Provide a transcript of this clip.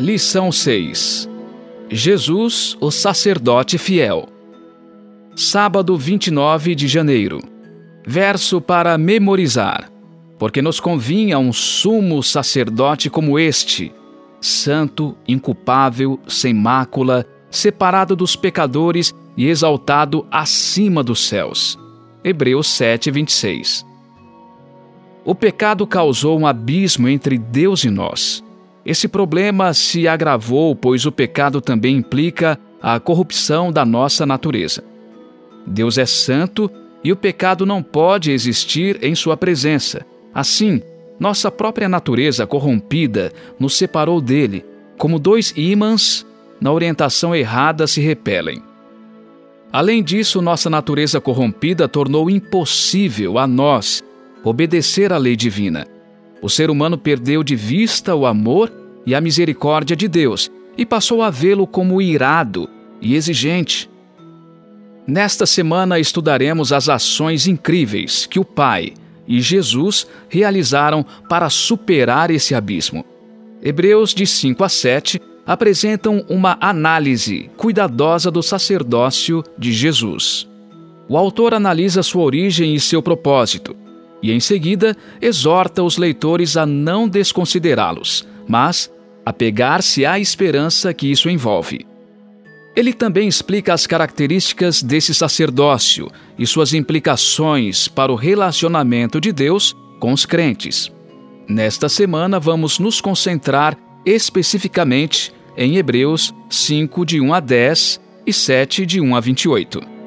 Lição 6 Jesus, o sacerdote fiel. Sábado 29 de janeiro. Verso para memorizar. Porque nos convinha um sumo sacerdote como este, santo, inculpável, sem mácula, separado dos pecadores e exaltado acima dos céus. Hebreus 7, 26. O pecado causou um abismo entre Deus e nós. Esse problema se agravou, pois o pecado também implica a corrupção da nossa natureza. Deus é santo e o pecado não pode existir em sua presença. Assim, nossa própria natureza corrompida nos separou dele, como dois ímãs na orientação errada se repelem. Além disso, nossa natureza corrompida tornou impossível a nós obedecer à lei divina. O ser humano perdeu de vista o amor e a misericórdia de Deus e passou a vê-lo como irado e exigente. Nesta semana estudaremos as ações incríveis que o Pai e Jesus realizaram para superar esse abismo. Hebreus de 5 a 7 apresentam uma análise cuidadosa do sacerdócio de Jesus. O autor analisa sua origem e seu propósito, e em seguida exorta os leitores a não desconsiderá-los, mas a pegar-se à esperança que isso envolve. Ele também explica as características desse sacerdócio e suas implicações para o relacionamento de Deus com os crentes. Nesta semana, vamos nos concentrar especificamente em Hebreus 5, de 1 a 10 e 7, de 1 a 28.